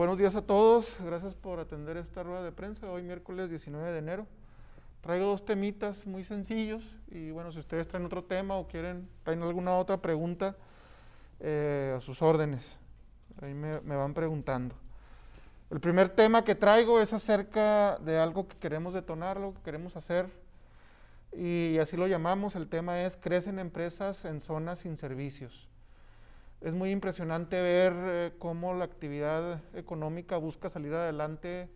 buenos días a todos. Gracias por atender esta rueda de prensa. Hoy miércoles 19 de enero. Traigo dos temitas muy sencillos y bueno, si ustedes traen otro tema o quieren, traen alguna otra pregunta, eh, a sus órdenes. Ahí me, van preguntando. El primer tema que traigo es acerca de algo que queremos detonar, algo que queremos hacer y así lo llamamos. El tema es crecen empresas en zonas sin servicios. Es muy impresionante ver eh, cómo la actividad económica busca salir adelante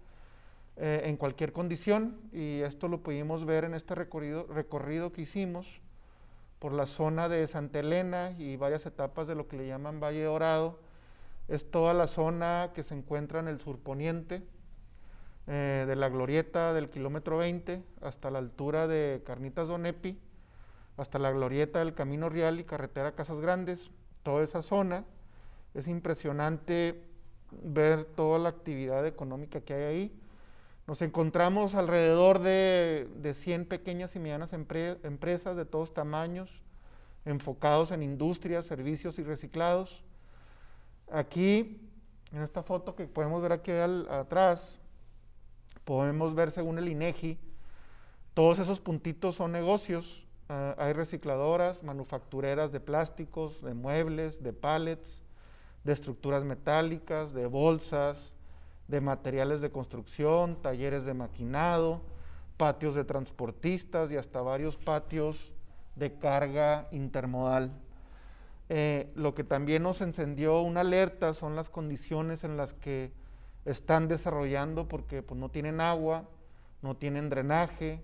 eh, en cualquier condición y esto lo pudimos ver en este recorrido, recorrido que hicimos por la zona de Santa Elena y varias etapas de lo que le llaman Valle Dorado. Es toda la zona que se encuentra en el surponiente, eh, de la glorieta del kilómetro 20 hasta la altura de Carnitas Donepi, hasta la glorieta del Camino Real y carretera Casas Grandes, toda esa zona. Es impresionante ver toda la actividad económica que hay ahí. Nos encontramos alrededor de, de 100 pequeñas y medianas empresas de todos tamaños, enfocados en industrias, servicios y reciclados. Aquí, en esta foto que podemos ver aquí atrás, podemos ver según el INEGI, todos esos puntitos son negocios. Uh, hay recicladoras, manufactureras de plásticos, de muebles, de pallets, de estructuras metálicas, de bolsas, de materiales de construcción, talleres de maquinado, patios de transportistas y hasta varios patios de carga intermodal. Eh, lo que también nos encendió una alerta son las condiciones en las que están desarrollando porque pues, no tienen agua, no tienen drenaje,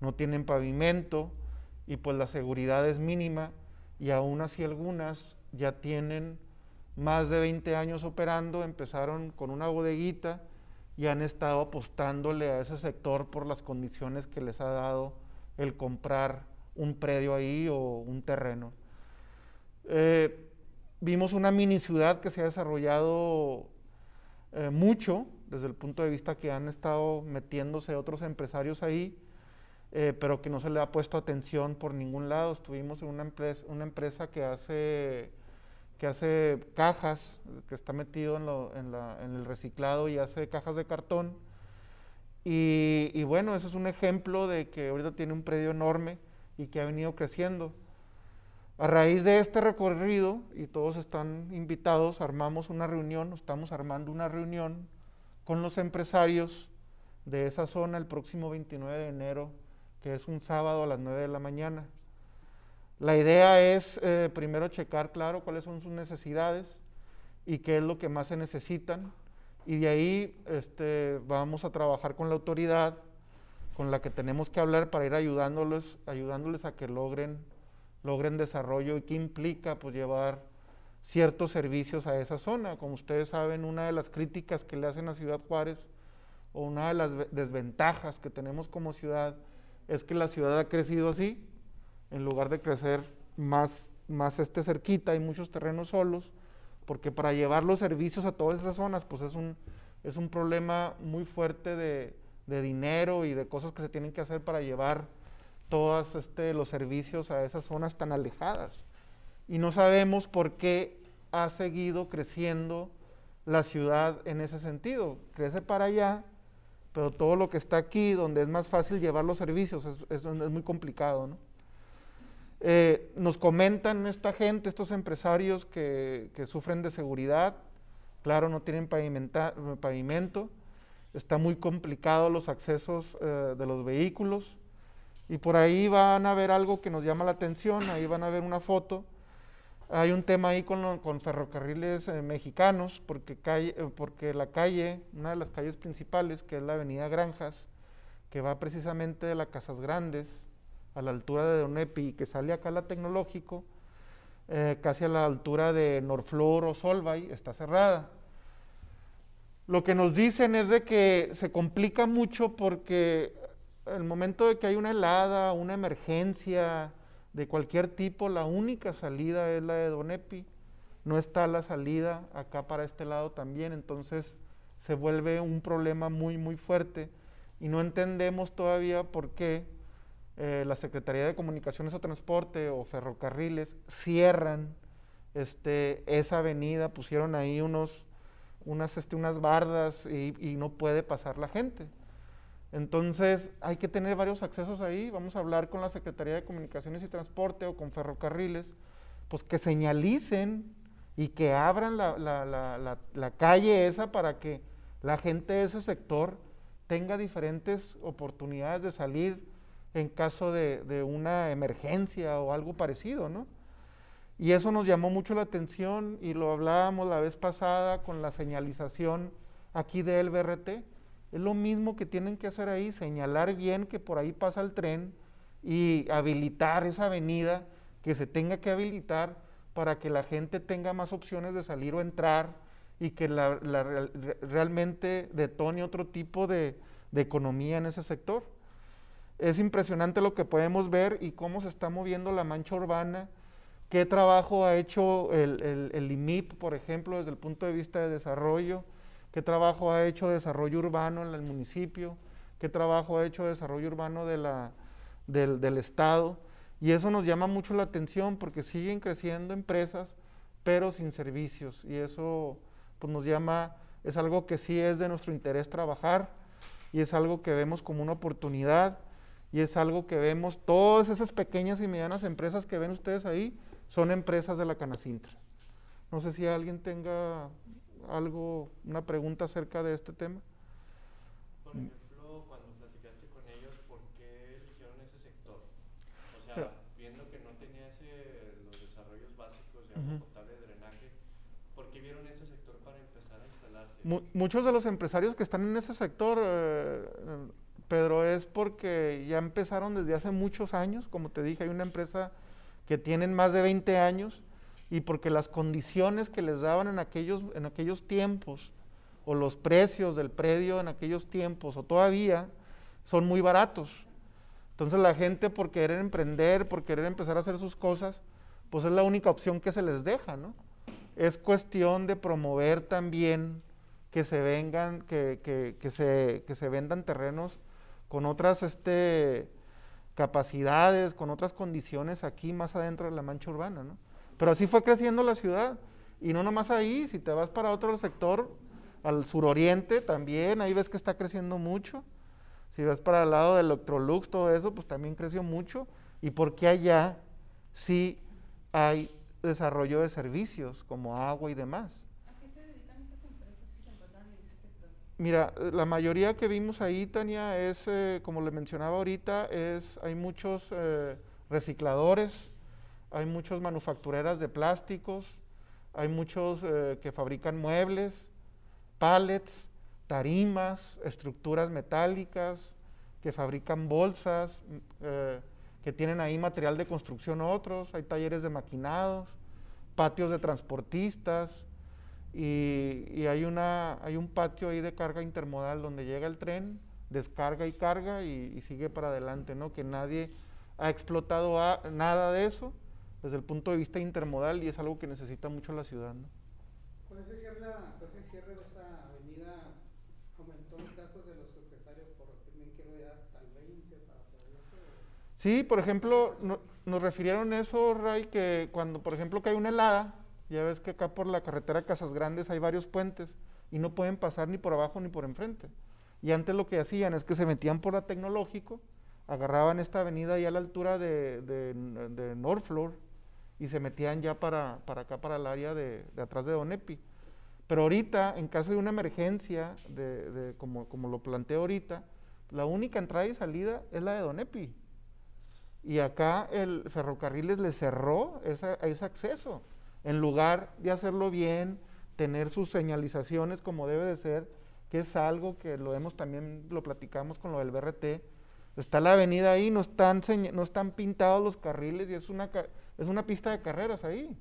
no tienen pavimento y pues la seguridad es mínima y aún así algunas ya tienen más de 20 años operando, empezaron con una bodeguita y han estado apostándole a ese sector por las condiciones que les ha dado el comprar un predio ahí o un terreno. Eh, vimos una mini ciudad que se ha desarrollado eh, mucho desde el punto de vista que han estado metiéndose otros empresarios ahí, eh, pero que no se le ha puesto atención por ningún lado. Estuvimos en una empresa, una empresa que hace que hace cajas, que está metido en, el reciclado y hace cajas de cartón. Y, y, bueno, eso es un ejemplo de que ahorita tiene un predio enorme y que ha venido creciendo. A raíz de este recorrido, y todos están invitados, armamos una reunión, estamos armando una reunión con los empresarios de esa zona el próximo 29 de enero, que es un sábado a las 9 de la mañana. La idea es eh, primero checar, claro, cuáles son sus necesidades y qué es lo que más se necesitan. Y de ahí este, vamos a trabajar con la autoridad con la que tenemos que hablar para ir ayudándoles, ayudándoles a que logren logren desarrollo y qué implica pues llevar ciertos servicios a esa zona. Como ustedes saben, una de las críticas que le hacen a Ciudad Juárez o una de las desventajas que tenemos como ciudad es que la ciudad ha crecido así, en lugar de crecer más, más este cerquita, hay muchos terrenos solos, porque para llevar los servicios a todas esas zonas, pues es un, es un problema muy fuerte de, de dinero y de cosas que se tienen que hacer para llevar todos este, los servicios a esas zonas tan alejadas. Y no sabemos por qué ha seguido creciendo la ciudad en ese sentido. Crece para allá, pero todo lo que está aquí, donde es más fácil llevar los servicios, es, muy complicado. Eh, nos comentan esta gente, estos empresarios que, sufren de seguridad, claro, no tienen pavimento, está muy complicado los accesos eh, de los vehículos, y por ahí van a ver algo que nos llama la atención, ahí van a ver una foto. Hay un tema ahí con, ferrocarriles eh, mexicanos, porque, calle, eh, porque la calle, una de las calles principales, que es la avenida Granjas, que va precisamente de la Casas Grandes a la altura de Donepi, que sale acá la Tecnológico, eh, casi a la altura de Norflor o Solvay, está cerrada. Lo que nos dicen es de que se complica mucho porque el momento de que hay una helada, una emergencia de cualquier tipo, la única salida es la de Donepi. No está la salida acá para este lado también, entonces se vuelve un problema muy, muy fuerte y no entendemos todavía por qué eh, la Secretaría de Comunicaciones o Transporte o ferrocarriles cierran este, esa avenida, pusieron ahí unos, unas, este, unas bardas y, y no puede pasar la gente. Entonces hay que tener varios accesos ahí. Vamos a hablar con la Secretaría de Comunicaciones y Transporte o con ferrocarriles, pues que señalicen y que abran la, calle esa para que la gente de ese sector tenga diferentes oportunidades de salir en caso de, de una emergencia o algo parecido, ¿no? Y eso nos llamó mucho la atención y lo hablábamos la vez pasada con la señalización aquí del BRT. Es lo mismo que tienen que hacer ahí, señalar bien que por ahí pasa el tren y habilitar esa avenida que se tenga que habilitar para que la gente tenga más opciones de salir o entrar y que realmente detone otro tipo de, de economía en ese sector. Es impresionante lo que podemos ver y cómo se está moviendo la mancha urbana, qué trabajo ha hecho el, el, el IMIP, por ejemplo, desde el punto de vista de desarrollo, qué trabajo ha hecho desarrollo urbano en el municipio, qué trabajo ha hecho desarrollo urbano del, del Estado. Y eso nos llama mucho la atención porque siguen creciendo empresas, pero sin servicios. Y eso pues, nos llama, es algo que sí es de nuestro interés trabajar y es algo que vemos como una oportunidad y es algo que vemos, todas esas pequeñas y medianas empresas que ven ustedes ahí son empresas de la Canacintra. No sé si alguien tenga algo, una pregunta acerca de este tema. Por ejemplo, cuando platicaste con ellos, ¿por qué eligieron ese sector? O sea, Pero- viendo que no tenía ese, los desarrollos básicos de agua Ujú. potable, drenaje, ¿por qué vieron ese sector para empezar a instalarse? Mu- muchos de los empresarios que están en ese sector, eh, Pedro, es porque ya empezaron desde hace muchos años. Como te dije, hay una empresa que tienen más de 20 años y porque las condiciones que les daban en aquellos, en aquellos tiempos o los precios del predio en aquellos tiempos o todavía son muy baratos. Entonces la gente por querer emprender, por querer empezar a hacer sus cosas, pues es la única opción que se les deja, ¿no? Es cuestión de promover también que se vengan, que, que- que se, que se vendan terrenos con otras este, capacidades, con otras condiciones aquí más adentro de la mancha urbana, ¿no? Pero así fue creciendo la ciudad. Y no nomás ahí, si te vas para otro sector, al suroriente también, ahí ves que está creciendo mucho. Si vas para el lado del Electrolux, todo eso, pues también creció mucho. ¿Y porque allá sí hay desarrollo de servicios como agua y demás? ¿A qué se dedican estas empresas que se encuentran en ese sector? Mira, la mayoría que vimos ahí, Tania, es, eh, como le mencionaba ahorita, es, hay muchos eh, recicladores, hay muchos manufactureras de plásticos, hay muchos eh, que fabrican muebles, pallets, tarimas, estructuras metálicas, que fabrican bolsas, m- eh, que tienen ahí material de construcción otros, hay talleres de maquinados, patios de transportistas, y, hay, una, hay un patio ahí de carga intermodal donde llega el tren, descarga y carga y, sigue para adelante, ¿no? Que nadie ha explotado nada de eso desde el punto de vista intermodal y es algo que necesita mucho la ciudad, ¿no? Con ese cierre, con ese cierre de esa avenida aumentó el caso de los empresarios por tienen que ir hasta el 20 para poder. Sí, por ejemplo, no- nos refirieron eso, Ray, que cuando, por ejemplo, que hay una helada, ya ves que acá por la carretera Casas Grandes hay varios puentes y no pueden pasar ni por abajo ni por enfrente. Y antes lo que hacían es que se metían por la tecnológico, agarraban esta avenida ahí a la altura de, de, de North Floor y se metían ya para, para acá, para el área de, de atrás de Donepi. Pero ahorita, en caso de una emergencia, de, como, como lo planteo ahorita, la única entrada y salida es la de Donepi. Y acá el ferrocarriles le cerró esa- ese acceso. En lugar de hacerlo bien, tener sus señalizaciones como debe de ser, que es algo que lo hemos también, lo platicamos con lo del BRT. Está la avenida ahí, no están, no están pintados los carriles y es una, es una pista de carreras ahí.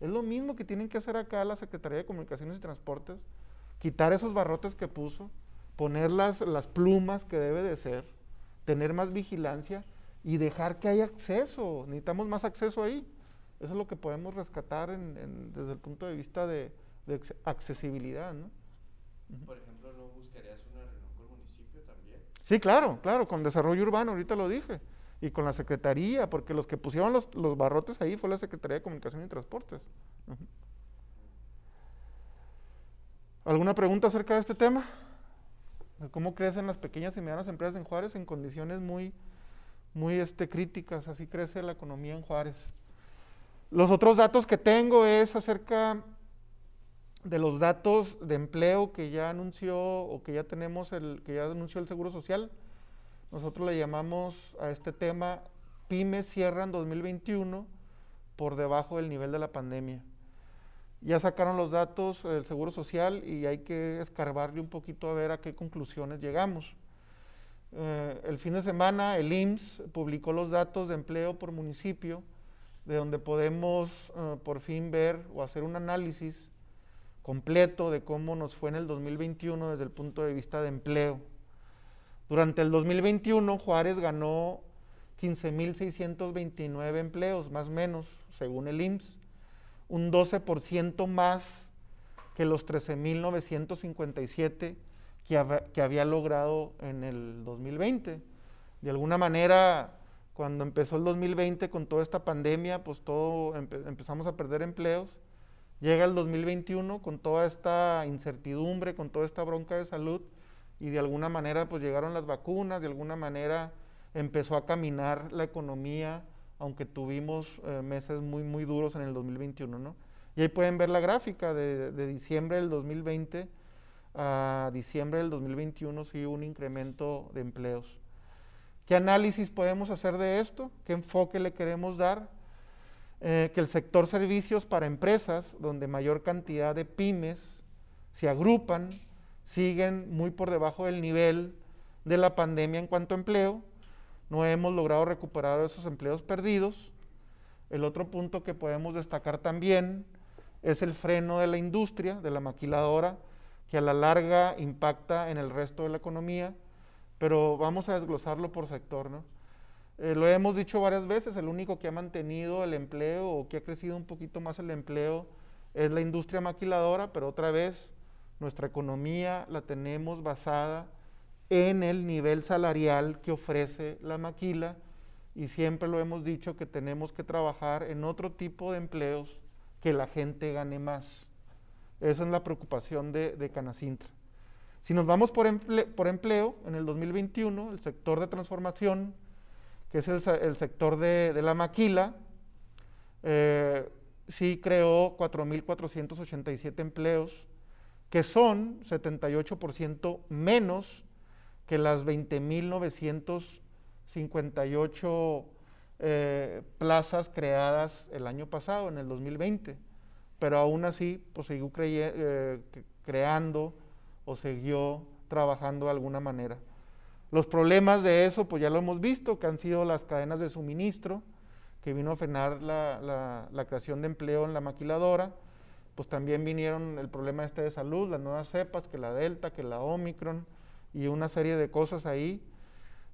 Es lo mismo que tienen que hacer acá la Secretaría de Comunicaciones y Transportes, quitar esos barrotes que puso, poner las, las plumas que debe de ser, tener más vigilancia y dejar que haya acceso. Necesitamos más acceso ahí. Eso es lo que podemos rescatar en- en- desde el punto de vista de, de acce- accesibilidad. ¿no? Por ejemplo, ¿no buscarías una reunión con el municipio también? Sí, claro, claro, con desarrollo urbano, ahorita lo dije, y con la Secretaría, porque los que pusieron los, los barrotes ahí fue la Secretaría de Comunicación y Transportes. ¿Alguna pregunta acerca de este tema? Cómo crecen las pequeñas y medianas empresas en Juárez en condiciones muy, muy este, críticas. Así crece la economía en Juárez. Los otros datos que tengo es acerca de los datos de empleo que ya anunció o que ya tenemos, el, que ya anunció el Seguro Social. Nosotros le llamamos a este tema pymes cierran 2021 por debajo del nivel de la pandemia. Ya sacaron los datos del Seguro Social y hay que escarbarle un poquito a ver a qué conclusiones llegamos. Eh, el fin de semana el IMSS publicó los datos de empleo por municipio, de donde podemos eh, por fin ver o hacer un análisis completo de cómo nos fue en el 2021 desde el punto de vista de empleo. Durante el 2021 Juárez ganó 15.629 empleos, más o menos, según el IMSS un 12% más que los 13.957 que, que había logrado en el 2020. De alguna manera, cuando empezó el 2020 con toda esta pandemia, pues todo empezamos a perder empleos. Llega el 2021 con toda esta incertidumbre, con toda esta bronca de salud y de alguna manera pues llegaron las vacunas, de alguna manera empezó a caminar la economía aunque tuvimos eh, meses muy, muy duros en el 2021, ¿no? Y ahí pueden ver la gráfica de, diciembre del 2020 a diciembre del 2021, sí hubo un incremento de empleos. ¿Qué análisis podemos hacer de esto? ¿Qué enfoque le queremos dar? Eh, que el sector servicios para empresas, donde mayor cantidad de pymes se agrupan, siguen muy por debajo del nivel de la pandemia en cuanto a empleo, no hemos logrado recuperar esos empleos perdidos. El otro punto que podemos destacar también es el freno de la industria, de la maquiladora, que a la larga impacta en el resto de la economía, pero vamos a desglosarlo por sector. ¿no? Eh, lo hemos dicho varias veces, el único que ha mantenido el empleo o que ha crecido un poquito más el empleo es la industria maquiladora, pero otra vez nuestra economía la tenemos basada en el nivel salarial que ofrece la maquila y siempre lo hemos dicho que tenemos que trabajar en otro tipo de empleos que la gente gane más. Esa es la preocupación de, Canacintra. Si nos vamos por, empleo, en el 2021, el sector de transformación, que es el, sector de, de, la maquila, eh, sí creó 4.487 empleos, que son 78% menos que las 20.958 eh, plazas creadas el año pasado, en el 2020. Pero aún así, pues siguió eh, creando o siguió trabajando de alguna manera. Los problemas de eso, pues ya lo hemos visto, que han sido las cadenas de suministro, que vino a frenar la, la creación de empleo en la maquiladora. Pues también vinieron el problema este de salud, las nuevas cepas, que la Delta, que la Omicron, y una serie de cosas ahí.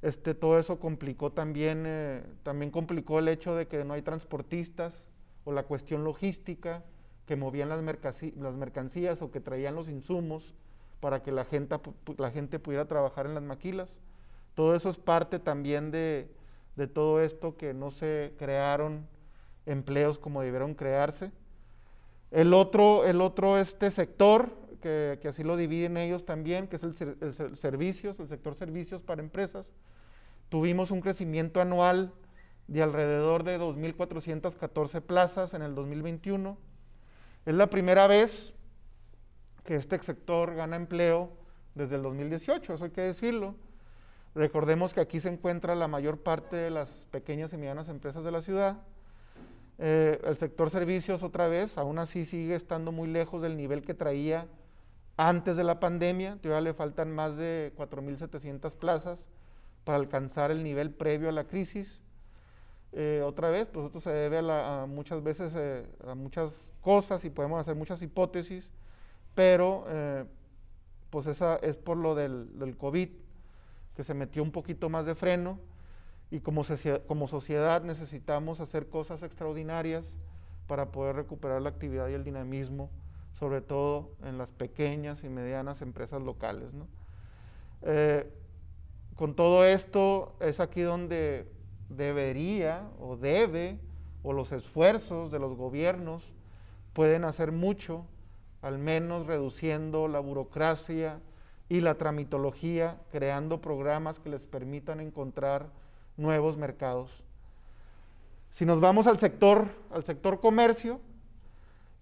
Este, todo eso complicó también, eh, también complicó el hecho de que no hay transportistas o la cuestión logística que movían las, las mercancías o que traían los insumos para que la gente, la gente pudiera trabajar en las maquilas. Todo eso es parte también de, de todo esto que no se crearon empleos como debieron crearse. El otro, el otro este sector que, así lo dividen ellos también, que es el, servicios, el sector servicios para empresas. Tuvimos un crecimiento anual de alrededor de 2.414 plazas en el 2021. Es la primera vez que este sector gana empleo desde el 2018, eso hay que decirlo. Recordemos que aquí se encuentra la mayor parte de las pequeñas y medianas empresas de la ciudad. Eh, el sector servicios otra vez, aún así sigue estando muy lejos del nivel que traía antes de la pandemia, todavía le faltan más de 4.700 plazas para alcanzar el nivel previo a la crisis. Eh, otra vez, pues esto se debe a, muchas veces eh, a muchas cosas y podemos hacer muchas hipótesis, pero eh, pues esa es por lo del, del, COVID, que se metió un poquito más de freno y como, como sociedad necesitamos hacer cosas extraordinarias para poder recuperar la actividad y el dinamismo sobre todo en las pequeñas y medianas empresas locales. Eh, con todo esto es aquí donde debería o debe, o los esfuerzos de los gobiernos pueden hacer mucho al menos reduciendo la burocracia y la tramitología, creando programas que les permitan encontrar nuevos mercados. Si nos vamos al sector, al sector comercio,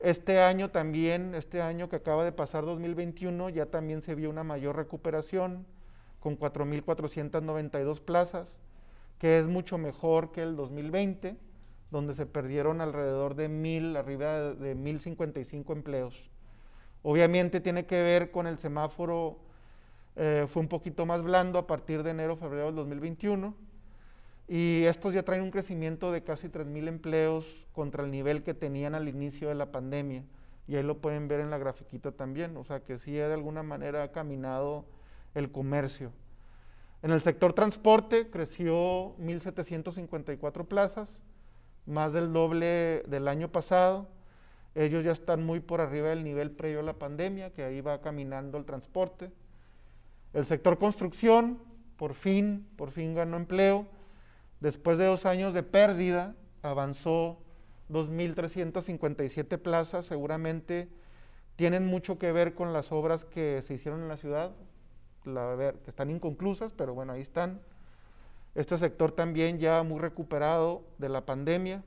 este año también, este año que acaba de pasar 2021, ya también se vio una mayor recuperación con 4.492 plazas, que es mucho mejor que el 2020, donde se perdieron alrededor de 1.000, arriba de, 1.055 empleos. Obviamente tiene que ver con el semáforo, eh, fue un poquito más blando a partir de enero, febrero del 2021 y estos ya traen un crecimiento de casi 3.000 empleos contra el nivel que tenían al inicio de la pandemia. Y ahí lo pueden ver en la grafiquita también. O sea que sí de alguna manera ha caminado el comercio. En el sector transporte creció 1.754 plazas, más del doble del año pasado. Ellos ya están muy por arriba del nivel previo a la pandemia, que ahí va caminando el transporte. El sector construcción, por fin, por fin ganó empleo Después de dos años de pérdida, avanzó 2.357 plazas, seguramente tienen mucho que ver con las obras que se hicieron en la ciudad, que están inconclusas, pero bueno, ahí están. Este sector también ya muy recuperado de la pandemia.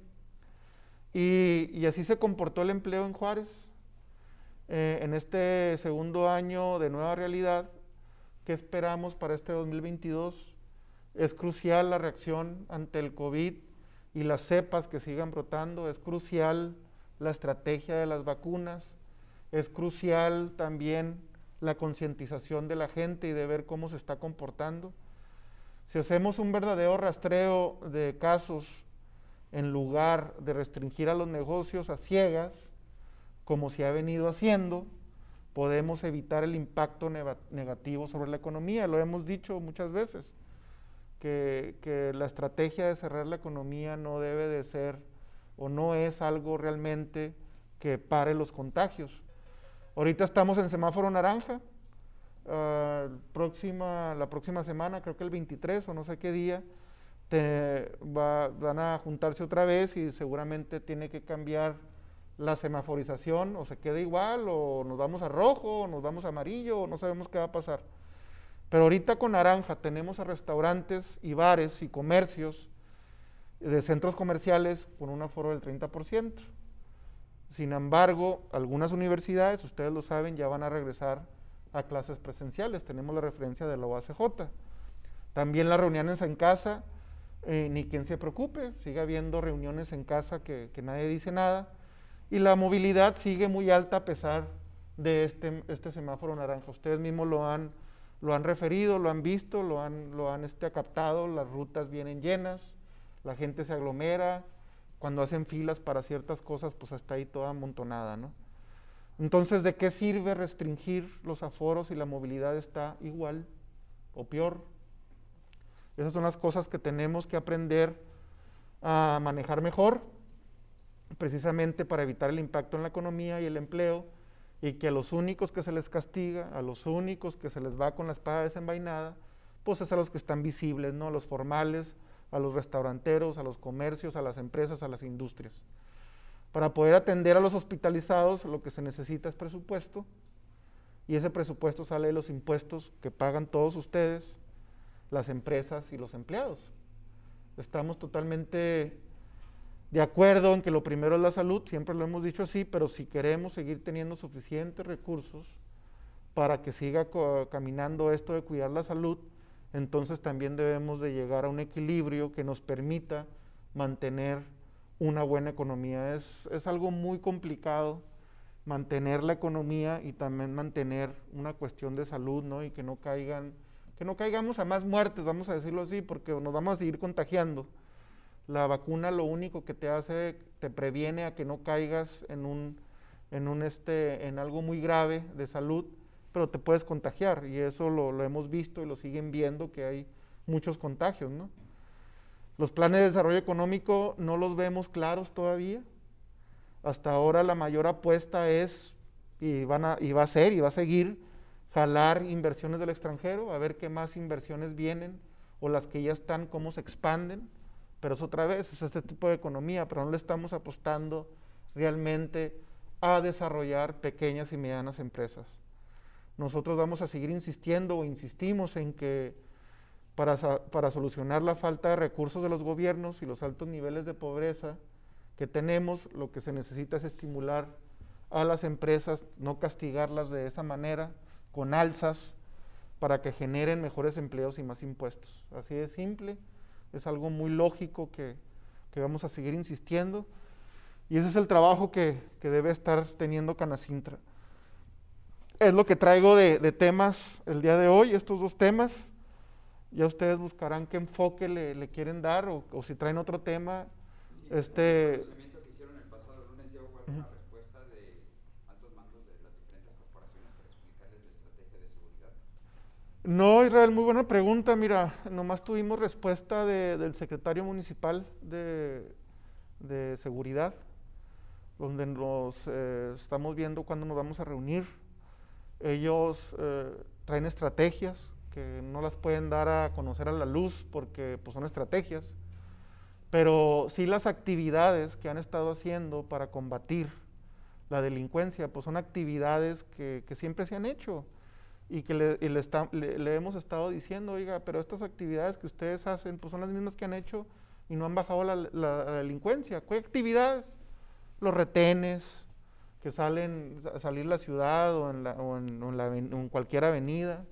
Y, así se comportó el empleo en Juárez. Eh, en este segundo año de nueva realidad, ¿qué esperamos para este 2022? Es crucial la reacción ante el COVID y las cepas que sigan brotando, es crucial la estrategia de las vacunas, es crucial también la concientización de la gente y de ver cómo se está comportando. Si hacemos un verdadero rastreo de casos en lugar de restringir a los negocios a ciegas, como se ha venido haciendo, podemos evitar el impacto negativo sobre la economía. Lo hemos dicho muchas veces que, la estrategia de cerrar la economía no debe de ser o no es algo realmente que pare los contagios. Ahorita estamos en semáforo naranja, ah, próxima, la próxima semana, creo que el 23 o no sé qué día, van a juntarse otra vez y seguramente tiene que cambiar la semaforización, o se queda igual, o nos vamos a rojo, o nos vamos a amarillo, o no sabemos qué va a pasar. Pero ahorita con naranja tenemos a restaurantes y bares y comercios de centros comerciales con un aforo del 30%. Sin embargo, algunas universidades, ustedes lo saben, ya van a regresar a clases presenciales. Tenemos la referencia de la OACJ. También las reuniones en casa, eh, ni quien se preocupe, sigue habiendo reuniones en casa que, que, nadie dice nada. Y la movilidad sigue muy alta a pesar de este, este semáforo naranja. Ustedes mismos lo han lo han referido, lo han visto, lo han, lo han este, captado, las rutas vienen llenas, la gente se aglomera, cuando hacen filas para ciertas cosas, pues está ahí toda amontonada, ¿no? Entonces, ¿de qué sirve restringir los aforos si la movilidad está igual o peor? Esas son las cosas que tenemos que aprender a manejar mejor, precisamente para evitar el impacto en la economía y el empleo y que a los únicos que se les castiga, a los únicos que se les va con la espada desenvainada, pues es a los que están visibles, ¿no? A los formales, a los restauranteros, a los comercios, a las empresas, a las industrias. Para poder atender a los hospitalizados, lo que se necesita es presupuesto, y ese presupuesto sale de los impuestos que pagan todos ustedes, las empresas y los empleados. Estamos totalmente de acuerdo en que lo primero es la salud, siempre lo hemos dicho así, pero si queremos seguir teniendo suficientes recursos para que siga caminando esto de cuidar la salud, entonces también debemos de llegar a un equilibrio que nos permita mantener una buena economía. Es, es algo muy complicado mantener la economía y también mantener una cuestión de salud, ¿no? Y que no caigan, que no caigamos a más muertes, vamos a decirlo así, porque nos vamos a seguir contagiando. La vacuna lo único que te hace, te previene a que no caigas en un, en un este, en algo muy grave de salud, pero te puedes contagiar y eso lo, hemos visto y lo siguen viendo que hay muchos contagios, ¿no? Los planes de desarrollo económico no los vemos claros todavía. Hasta ahora la mayor apuesta es, y, van a, y va a ser, y va a seguir, jalar inversiones del extranjero, a ver qué más inversiones vienen o las que ya están, cómo se expanden pero es otra vez, es este tipo de economía, pero no le estamos apostando realmente a desarrollar pequeñas y medianas empresas. Nosotros vamos a seguir insistiendo o insistimos en que para, para solucionar la falta de recursos de los gobiernos y los altos niveles de pobreza que tenemos, lo que se necesita es estimular a las empresas, no castigarlas de esa manera, con alzas, para que generen mejores empleos y más impuestos. Así de simple, es algo muy lógico que, que vamos a seguir insistiendo. Y ese es el trabajo que, que debe estar teniendo Canacintra. Es lo que traigo de, de temas el día de hoy, estos dos temas. Ya ustedes buscarán qué enfoque le, le quieren dar o, o si traen otro tema. Sí, Este- El pronunciamiento que hicieron el pasado lunes ya hubo alguna respuesta de altos mandos de las diferentes corporaciones para explicarles la estrategia de seguridad. No, Israel, muy buena pregunta. Mira, nomás tuvimos respuesta de- del secretario municipal de, de seguridad, donde nos eh, estamos viendo cuándo nos vamos a reunir. Ellos eh, traen estrategias que no las pueden dar a conocer a la luz porque pues, son estrategias, pero sí las actividades que han estado haciendo para combatir la delincuencia, pues son actividades que, que siempre se han hecho y que le, y le hemos estado diciendo, oiga, pero estas actividades que ustedes hacen, pues son las mismas que han hecho y no han bajado la, la- delincuencia. ¿Qué actividades? Los retenes, que salen salir la ciudad o en, la- o en- o en cualquier avenida,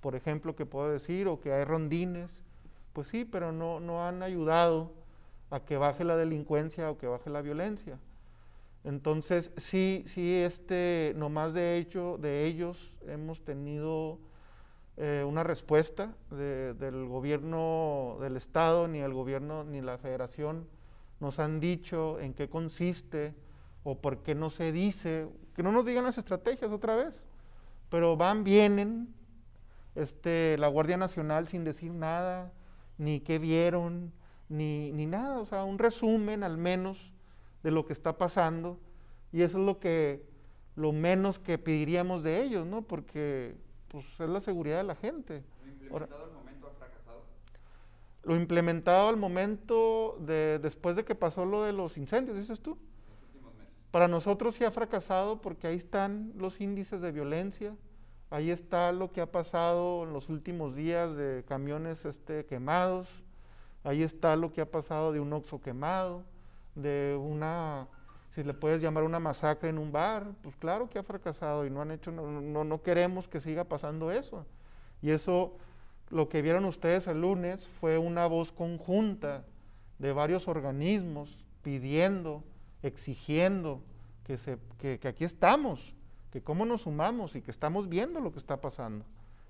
por ejemplo, que puedo decir, o que hay rondines. Pues sí, pero no, no han ayudado a que baje la delincuencia o que baje la violencia. Entonces, sí, sí, este, nomás de hecho, de ellos hemos tenido eh, una respuesta de- del gobierno del Estado, ni el gobierno ni la federación nos han dicho en qué consiste o por qué no se dice, que no nos digan las estrategias otra vez, pero van, vienen, este, la Guardia Nacional sin decir nada, ni qué vieron, ni, ni nada, o sea, un resumen al menos de lo que está pasando y eso es lo que lo menos que pediríamos de ellos, ¿no? Porque pues es la seguridad de la gente. Lo Ahora- implementado al momento ha fracasado. Lo implementado al momento de después de que pasó lo de los incendios, dices tú. en los últimos meses. Para nosotros sí ha fracasado porque ahí están los índices de violencia, ahí está lo que ha pasado en los últimos días de camiones este, quemados, ahí está lo que ha pasado de un oxo quemado, de una, si le puedes llamar una masacre en un bar, pues claro que ha fracasado y no han hecho, no, no, no queremos que siga pasando eso. Y eso, lo que vieron ustedes el lunes fue una voz conjunta de varios organismos pidiendo, exigiendo que, se, que, que aquí estamos, que cómo nos sumamos y que estamos viendo lo que está pasando.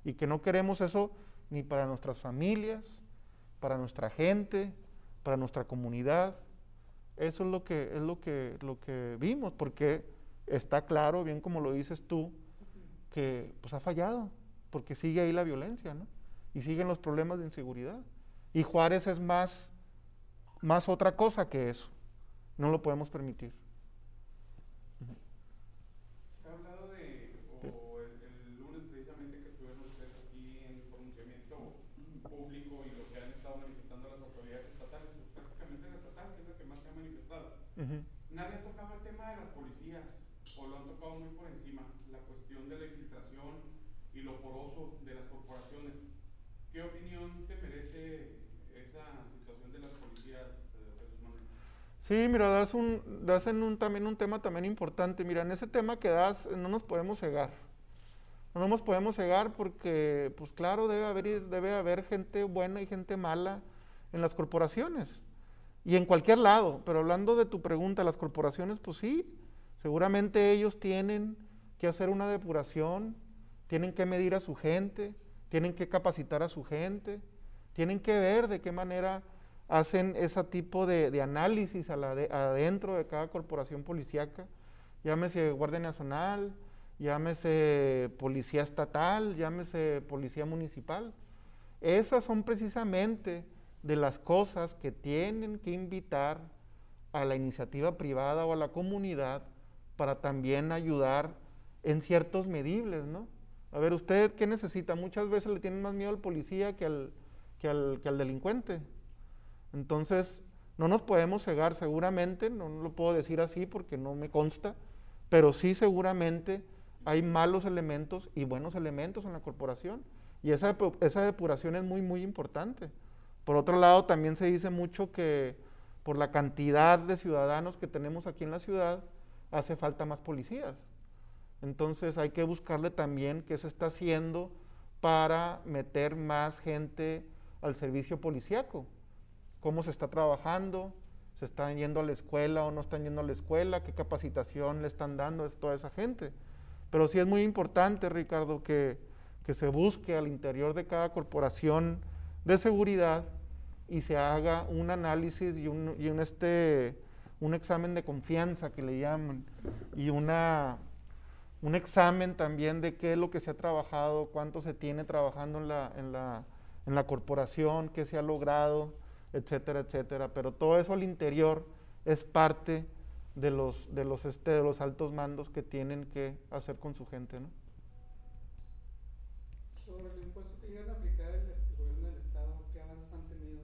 Y que no queremos eso ni para nuestras familias, para nuestra gente, para nuestra comunidad. Eso es lo que, es lo que, lo que vimos, porque está claro, bien como lo dices tú, que pues ha fallado, porque sigue ahí la violencia, ¿no? Y siguen los problemas de inseguridad. Y Juárez es más, más otra cosa que eso. No lo podemos permitir. Se ha hablado de, o el, el lunes precisamente que estuvieron ustedes aquí en pronunciamiento público y lo que han estado manifestando las autoridades estatales, pues prácticamente la estatal, que es la que más se ha manifestado. Ujú. Nadie ha tocado el tema de las policías, o lo han tocado muy por encima, la cuestión de la infiltración y lo poroso de las corporaciones. ¿Qué opinión te merece esa situación de las policías, eh, Jesús Manuel? Sí, mira, das, un, das en un, también un tema también importante. Mira, en ese tema que das eh, no nos podemos cegar. No nos podemos cegar porque, pues claro, debe haber, debe haber gente buena y gente mala en las corporaciones. Y en cualquier lado. Pero hablando de tu pregunta, las corporaciones, pues sí, seguramente ellos tienen que hacer una depuración, tienen que medir a su gente, tienen que capacitar a su gente, tienen que ver de qué manera hacen ese tipo de, de análisis a la de- adentro de cada corporación policíaca, llámese Guardia Nacional, llámese Policía Estatal, llámese Policía Municipal. Esas son precisamente de las cosas que tienen que invitar a la iniciativa privada o a la comunidad para también ayudar en ciertos medibles, ¿no? A ver, ¿usted qué necesita? Muchas veces le tienen más miedo al policía que al, que al, que al delincuente. Entonces, no nos podemos cegar seguramente, no lo puedo decir así porque no me consta, pero sí seguramente hay malos elementos y buenos elementos en la corporación. Y esa, depu- esa depuración es muy, muy importante. Por otro lado, también se dice mucho que por la cantidad de ciudadanos que tenemos aquí en la ciudad, hace falta más policías. Entonces hay que buscarle también qué se está haciendo para meter más gente al servicio policíaco. Cómo se está trabajando, se están yendo a la escuela o no están yendo a la escuela, qué capacitación le están dando a toda esa gente. Pero sí es muy importante, Ricardo, que, que se busque al interior de cada corporación de seguridad y se haga un análisis y un, este, un examen de confianza que le llaman y una, un examen también de qué es lo que se ha trabajado, cuánto se tiene trabajando en la, en la, en la corporación, qué se ha logrado, etcétera, etcétera. Pero todo eso al interior es parte de los, de los, este, de los altos mandos que tienen que hacer con su gente, ¿no? Sobre el impuesto que iban a aplicar el, el gobierno del estado, ¿qué avances han tenido?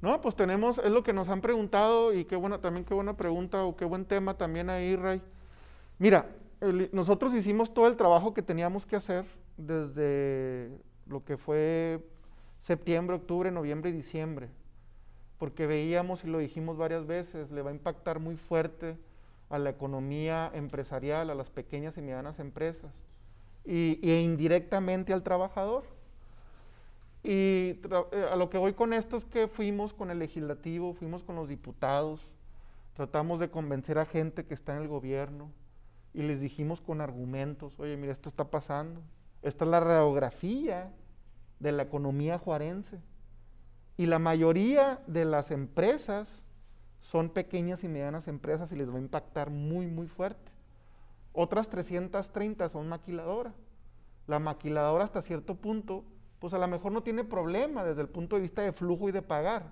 No, pues tenemos, es lo que nos han preguntado y qué buena, también qué buena pregunta o qué buen tema también ahí, Ray. Mira, el- nosotros hicimos todo el trabajo que teníamos que hacer desde lo que fue septiembre, octubre, noviembre y diciembre, porque veíamos y lo dijimos varias veces, le va a impactar muy fuerte a la economía empresarial, a las pequeñas y medianas empresas y, e indirectamente al trabajador. Y eh, a lo que voy con esto es que fuimos con el legislativo, fuimos con los diputados, tratamos de convencer a gente que está en el gobierno y les dijimos con argumentos, oye, mira, esto está pasando, esta es la radiografía de la economía juarense. Y la mayoría de las empresas son pequeñas y medianas empresas y les va a impactar muy, muy fuerte. Otras 330 son maquiladoras. La maquiladora hasta cierto punto, pues a lo mejor no tiene problema desde el punto de vista de flujo y de pagar.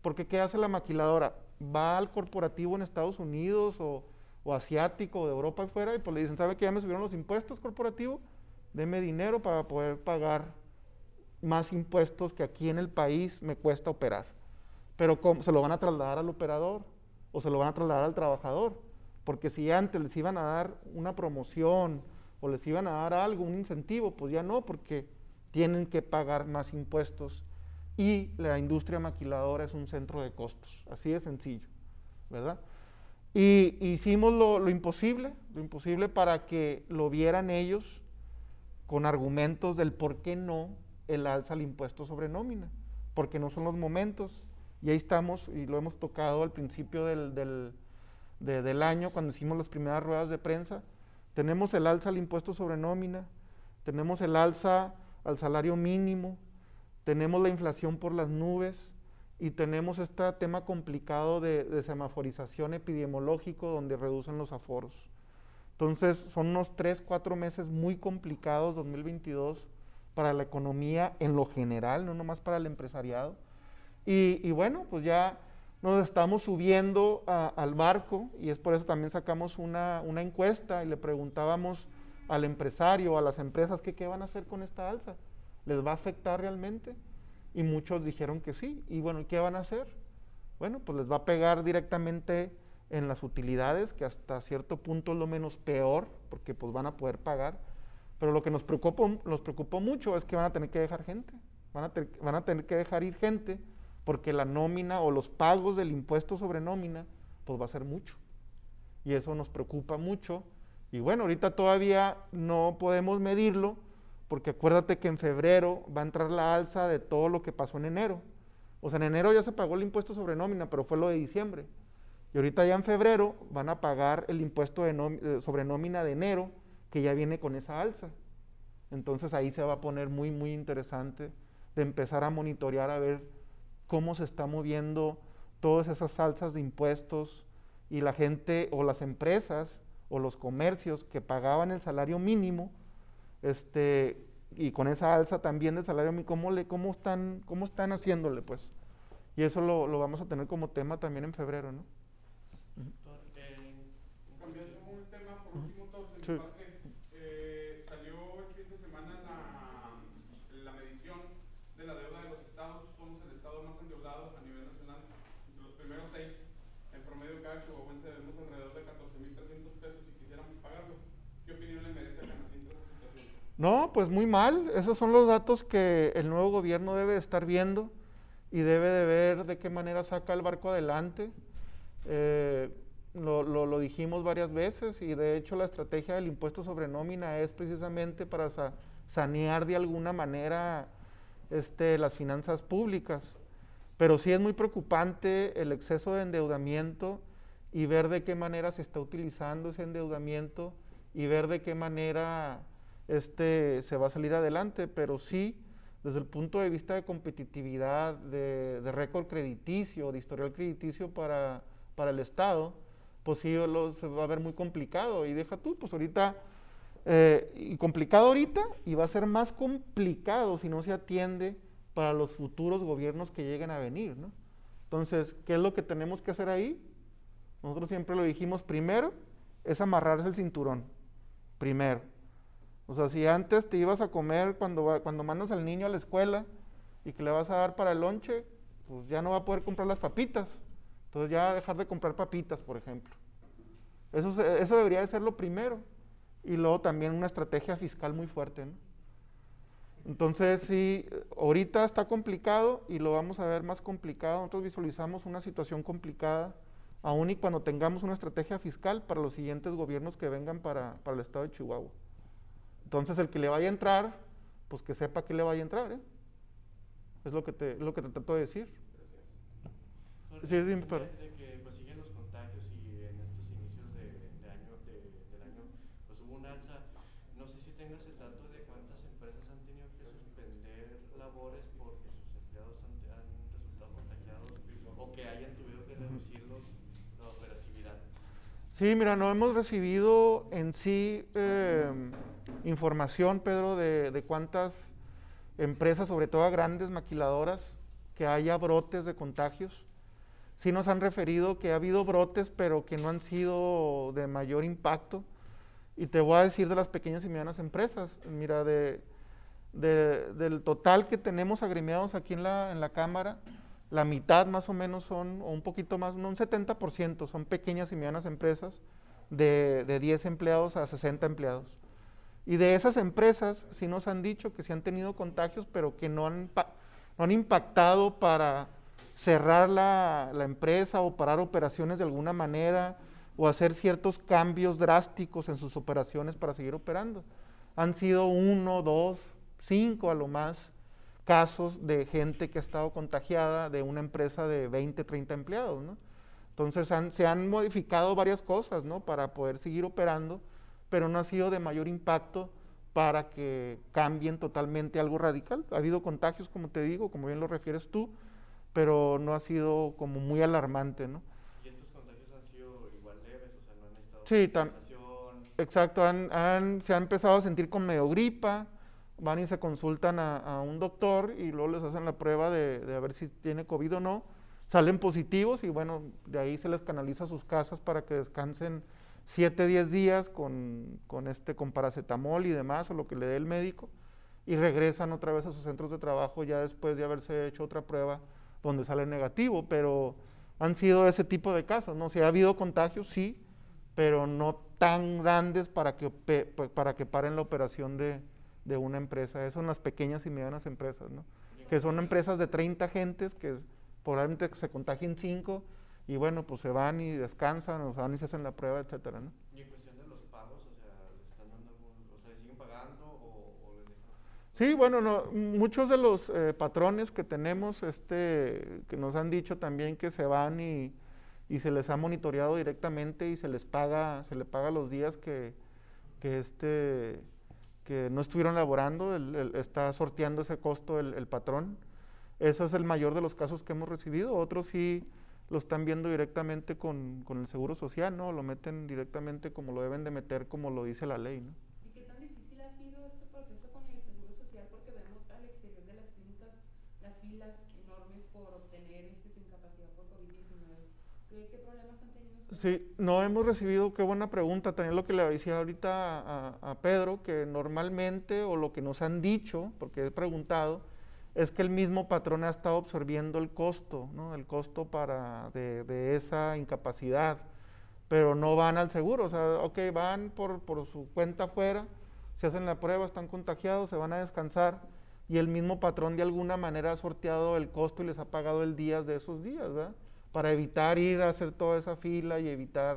Porque ¿qué hace la maquiladora? Va al corporativo en Estados Unidos o, o asiático o de Europa y fuera y pues le dicen, ¿sabe que ya me subieron los impuestos corporativos? Deme dinero para poder pagar más impuestos que aquí en el país me cuesta operar. Pero ¿cómo? se lo van a trasladar al operador o se lo van a trasladar al trabajador. Porque si antes les iban a dar una promoción o les iban a dar algo, un incentivo, pues ya no, porque tienen que pagar más impuestos y la industria maquiladora es un centro de costos, así de sencillo, ¿verdad? Y hicimos lo, lo imposible, lo imposible para que lo vieran ellos con argumentos del por qué no el alza al impuesto sobre nómina, porque no son los momentos. Y ahí estamos, y lo hemos tocado al principio del, del, de- del año, cuando hicimos las primeras ruedas de prensa. Tenemos el alza al impuesto sobre nómina, tenemos el alza al salario mínimo, tenemos la inflación por las nubes y tenemos este tema complicado de, de semaforización epidemiológico donde reducen los aforos. Entonces son unos 3, 4 meses muy complicados 2022 para la economía en lo general, no nomás para el empresariado. Y, y bueno, pues ya nos estamos subiendo a- al barco y es por eso también sacamos una, una encuesta y le preguntábamos al empresario, a las empresas, que qué van a hacer con esta alza. ¿Les va a afectar realmente? Y muchos dijeron que sí. Y bueno, ¿y qué van a hacer? Bueno, pues les va a pegar directamente en las utilidades, que hasta cierto punto es lo menos peor, porque pues van a poder pagar. Pero lo que nos preocupó, nos preocupó mucho es que van a tener que dejar gente. Van a, van a tener que dejar ir gente porque la nómina o los pagos del impuesto sobre nómina, pues va a ser mucho. Y eso nos preocupa mucho. Y bueno, ahorita todavía no podemos medirlo, porque acuérdate que en febrero va a entrar la alza de todo lo que pasó en enero. O sea, en enero ya se pagó el impuesto sobre nómina, pero fue lo de diciembre. Y ahorita ya en febrero van a pagar el impuesto eh, sobre nómina de enero, que ya viene con esa alza. Entonces ahí se va a poner muy, muy interesante de empezar a monitorear a ver cómo se está moviendo todas esas alzas de impuestos y la gente o las empresas o los comercios que pagaban el salario mínimo, este, y con esa alza también del salario mínimo, ¿cómo, le, cómo, están, cómo están haciéndole? Pues? Y eso lo, lo vamos a tener como tema también en febrero, ¿no? Doctor, eh, Cambiando un tema por Ujú. último, todos en Sí. mi parte, eh, salió el fin de semana la, la medición de la deuda de los estados. Somos el estado más endeudado a nivel nacional. Entre los primeros seis, en promedio cada chihuahuense debemos alrededor de 14 14.300 pesos si quisiéramos pagarlo. ¿Qué opinión le merece a Canacín esa situación? No, pues muy mal. Esos son los datos que el nuevo gobierno debe de estar viendo y debe de ver de qué manera saca el barco adelante. Eh, lo, dijimos varias veces y de hecho la estrategia del impuesto sobre nómina es precisamente para sa- sanear de alguna manera este, las finanzas públicas. Pero sí es muy preocupante el exceso de endeudamiento y ver de qué manera se está utilizando ese endeudamiento y ver de qué manera este, se va a salir adelante. Pero sí, desde el punto de vista de competitividad, de, de récord crediticio, de historial crediticio para, para el Estado, pues sí lo- se va a ver muy complicado. Y deja tú, pues ahorita, eh, y complicado ahorita, y va a ser más complicado si no se atiende para los futuros gobiernos que lleguen a venir, ¿no? Entonces, ¿qué es lo que tenemos que hacer ahí? Nosotros siempre lo dijimos, primero es amarrarse el cinturón, primero. O sea, si antes te ibas a comer cuando, cuando mandas al niño a la escuela y que le vas a dar para el lonche, pues ya no va a poder comprar las papitas. Entonces ya dejar de comprar papitas, por ejemplo. Eso, eso debería de ser lo primero. Y luego también una estrategia fiscal muy fuerte, ¿no? Entonces, sí, ahorita está complicado y lo vamos a ver más complicado. Nosotros visualizamos una situación complicada, aun y cuando tengamos una estrategia fiscal para los siguientes gobiernos que vengan para, para el estado de Chihuahua. Entonces, el que le vaya a entrar, pues que sepa que le vaya a entrar, ¿eh? Es lo que te, es lo que te trato de decir. Jorge, Sí, dime, pero- De que pues siguen los contagios y en estos inicios de, de año, de- del año, pues hubo un alza. No sé si tengas el dato de cuántas empresas han tenido que suspender labores porque sus empleados han, han resultado contagiados o que hayan tenido que reducir los- la operatividad. Sí, mira, no hemos recibido en sí eh, información, Pedro, de, cuántas empresas, sobre todo a grandes maquiladoras, que haya brotes de contagios. Sí nos han referido que ha habido brotes, pero que no han sido de mayor impacto. Y te voy a decir de las pequeñas y medianas empresas. Mira, de- del total que tenemos agremiados aquí en la, en la Cámara, la mitad más o menos son, o un poquito más, no, un 70% son pequeñas y medianas empresas de, de 10 empleados a 60 empleados. Y de esas empresas sí nos han dicho que sí han tenido contagios, pero que no han, no han impactado para cerrar la, la empresa o parar operaciones de alguna manera o hacer ciertos cambios drásticos en sus operaciones para seguir operando. Han sido uno, dos, cinco a lo más casos de gente que ha estado contagiada de una empresa de 20, 30 empleados. Entonces han- se han modificado varias cosas. Para poder seguir operando, pero no ha sido de mayor impacto para que cambien totalmente algo radical. Ha habido contagios, como te digo, como bien lo refieres tú, pero no ha sido como muy alarmante, ¿no? Y estos contagios han sido igual leves, o sea, no han estado Sí, tam- hospitalización. Exacto, han- han- se han empezado a sentir con medio gripa, van y se consultan a, a un doctor y luego les hacen la prueba de, de a ver si tiene COVID o no. Salen positivos y bueno, de ahí se les canaliza a sus casas para que descansen 7, 10 días con, con, este, con paracetamol y demás o lo que le dé el médico y regresan otra vez a sus centros de trabajo ya después de haberse hecho otra prueba donde sale negativo, pero han sido ese tipo de casos, ¿no? Si ha habido contagios, sí, pero no tan grandes para que, para que paren la operación de, de una empresa. Eso son las pequeñas y medianas empresas, ¿no? Que son empresas de 30 gentes que probablemente se contagien 5 y bueno, pues se van y descansan o se van y se hacen la prueba, etcétera, ¿no? Y en cuestión de los pagos, o sea, ¿les están dando algún, o sea, ¿les siguen pagando o, o les dejan? Sí, bueno, no, muchos de los eh, patrones que tenemos, este, que nos han dicho también que se van y, y se les ha monitoreado directamente y se les paga, se le paga los días que, que, este, que no estuvieron laborando, el- el- está sorteando ese costo el, el patrón. Eso es el mayor de los casos que hemos recibido. Otros sí lo están viendo directamente con, con el Seguro Social, ¿no? Lo meten directamente como lo deben de meter, como lo dice la ley, ¿no? ¿Y qué tan difícil ha sido este proceso con el Seguro Social? Porque vemos al exterior de las clínicas las filas enormes por obtener este, su incapacidad por COVID-19. ¿Qué, ¿Qué problemas han tenido ustedes? Sí, no hemos recibido, qué buena pregunta, también lo que le decía ahorita a, a Pedro, que normalmente, o lo que nos han dicho, porque he preguntado, es que el mismo patrón ha estado absorbiendo el costo, ¿no? El costo para, de, esa incapacidad, pero no van al seguro. O sea, ok, van por, por su cuenta afuera, se hacen la prueba, están contagiados, se van a descansar y el mismo patrón de alguna manera ha sorteado el costo y les ha pagado el día de esos días, ¿verdad? Para evitar ir a hacer toda esa fila y evitar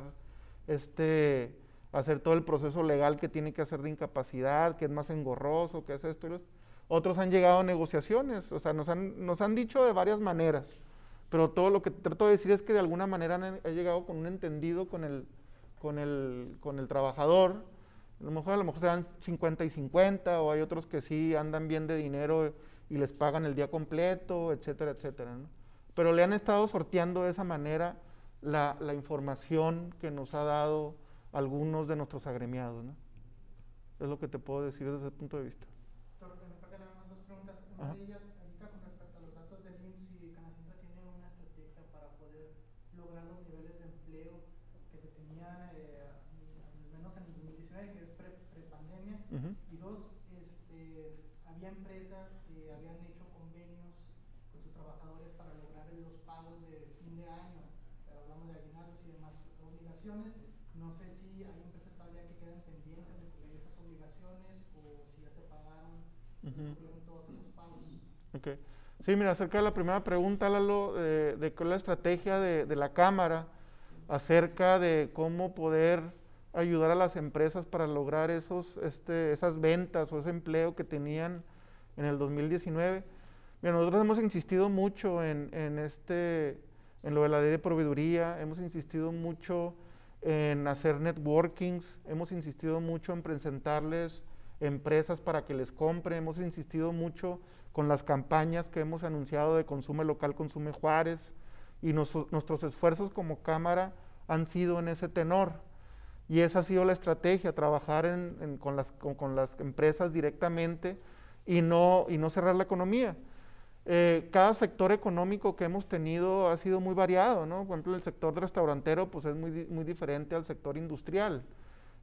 este hacer todo el proceso legal que tiene que hacer de incapacidad, que es más engorroso, que es esto y lo Otros han llegado a negociaciones, o sea, nos han, nos han dicho de varias maneras, pero todo lo que trato de decir es que de alguna manera han, llegado con un entendido con el, con el, con el trabajador, a lo mejor, a lo mejor se dan 50 y 50, o hay otros que sí andan bien de dinero y les pagan el día completo, etcétera, etcétera. ¿no? Pero le han estado sorteando de esa manera la, la información que nos ha dado algunos de nuestros agremiados. ¿no? Es lo que te puedo decir desde ese punto de vista. Doctor, me nada dos preguntas. Una de ellas, ahorita con respecto a los datos del IMSS y Canacintra tiene una estrategia para poder lograr los niveles de empleo que se tenían, eh, al menos en el 2019, que es pre-pandemia. y dos, este, había empresas que habían hecho convenios con sus trabajadores para lograr los pagos de fin de año. Hablamos de aguinaldos y demás obligaciones no sé si hay empresas todavía que quedan pendientes de cubrir esas obligaciones o si ya se pagaron, uh todos esos pagos. Okay. Sí, mira, acerca de la primera pregunta, Lalo, de, de cuál es la estrategia de, la Cámara acerca de cómo poder ayudar a las empresas para lograr esos, este, esas ventas o ese empleo que tenían en el 2019. Mira, nosotros hemos insistido mucho en, en, este, en lo de la ley de proveeduría, hemos insistido mucho en hacer networkings, hemos insistido mucho en presentarles empresas para que les compren, hemos insistido mucho con las campañas que hemos anunciado de Consume Local, Consume Juárez, y nuestros esfuerzos como Cámara han sido en ese tenor. Y esa ha sido la estrategia, trabajar con, las, con, las, empresas directamente y no, y no cerrar la economía. Eh, cada sector económico que hemos tenido ha sido muy variado, ¿no? Por ejemplo, el sector restaurantero pues es muy, muy diferente al sector industrial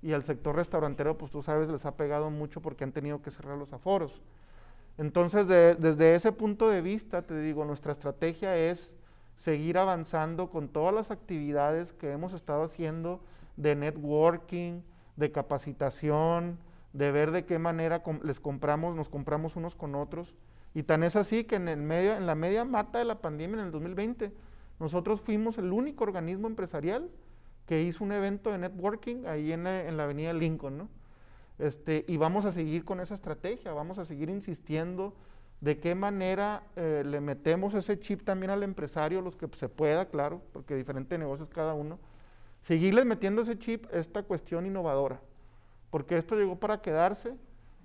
y al sector restaurantero pues tú sabes les ha pegado mucho porque han tenido que cerrar los aforos. Entonces, desde ese punto de vista, te digo, nuestra estrategia es seguir avanzando con todas las actividades que hemos estado haciendo de networking, de capacitación, de ver de qué manera les compramos, nos compramos unos con otros y tan es así que en, el medio, en la media mata de la pandemia en el 2020, nosotros fuimos el único organismo empresarial que hizo un evento de networking ahí en la, en la avenida Lincoln, ¿no? Este, y vamos a seguir con esa estrategia, vamos a seguir insistiendo de qué manera eh, le metemos ese chip también al empresario, los que se pueda, claro, porque diferentes negocios cada uno, seguirles metiendo ese chip, esta cuestión innovadora, porque esto llegó para quedarse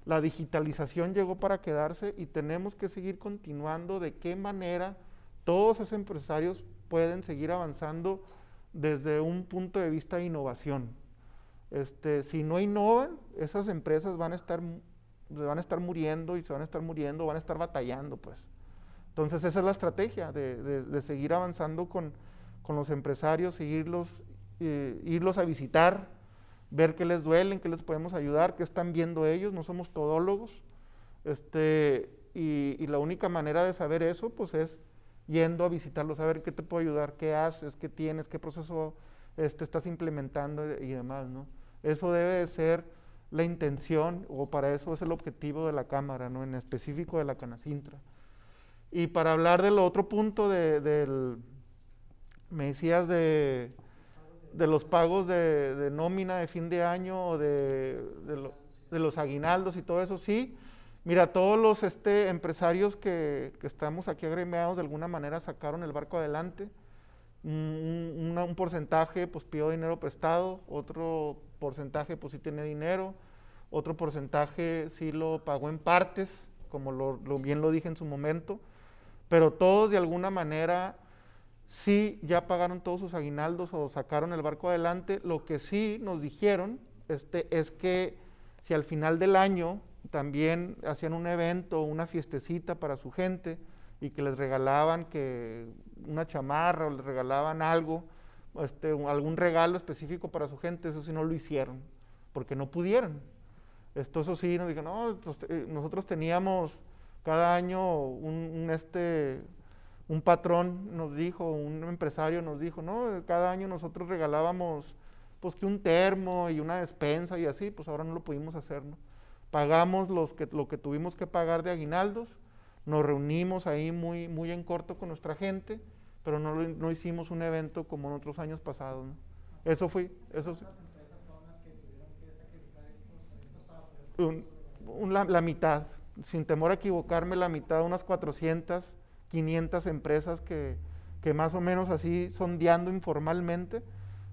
la digitalización llegó para quedarse y tenemos que seguir continuando de qué manera todos esos empresarios pueden seguir avanzando desde un punto de vista de innovación. Este, si no innovan, esas empresas van a estar van a estar muriendo y se van a estar muriendo, van a estar batallando, pues. Entonces esa es la estrategia de, seguir avanzando con, los empresarios, seguirlos, eh, irlos a visitar, ver qué les duele, en qué les podemos ayudar, qué están viendo ellos, no somos todólogos. Este, y, la única manera de saber eso, pues es yendo a visitarlos, a ver qué te puedo ayudar, qué haces, qué tienes, qué proceso este, estás implementando y demás, ¿no? Eso debe de ser la intención, o para eso es el objetivo de la Cámara, ¿no? En específico de la Canacintra. Y para hablar del otro punto de, del, me decías de de los pagos de, nómina de fin de año o de, los aguinaldos y todo eso, sí. Mira, todos los este, empresarios que, estamos aquí agremiados de alguna manera sacaron el barco adelante. Un, un, porcentaje pues pidió dinero prestado, otro porcentaje pues sí tiene dinero, otro porcentaje sí lo pagó en partes, como lo, bien lo dije en su momento, pero todos de alguna manera sí ya pagaron todos sus aguinaldos o sacaron el barco adelante. Lo que sí nos dijeron este, es que si al final del año también hacían un evento, una fiestecita para su gente y que les regalaban que una chamarra o les regalaban algo, este, algún regalo específico para su gente, eso sí no lo hicieron, porque no pudieron. Esto eso sí nos dijeron, no, pues, eh, nosotros teníamos cada año un este, un patrón nos dijo, un empresario nos dijo, no, cada año nosotros regalábamos pues que un termo y una despensa y así, pues ahora no lo pudimos hacer. Pagamos los que, lo que tuvimos que pagar de aguinaldos, nos reunimos ahí muy, muy en corto con nuestra gente, pero no, no hicimos un evento como en otros años pasados, ¿no? Eso fue, eso sí. ¿Cuántas empresas son las que tuvieron que sacrificar estos eventos para poder un- un- la, la mitad, sin temor a equivocarme, la mitad, unas 400, 500 empresas que, que más o menos así sondeando informalmente,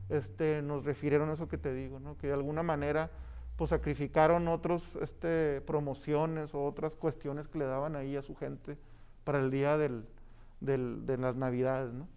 este, nos refirieron a eso que te digo, ¿no? que de alguna manera pues sacrificaron otros este, promociones o otras cuestiones que le daban ahí a su gente para el día del, del- de las navidades. ¿no?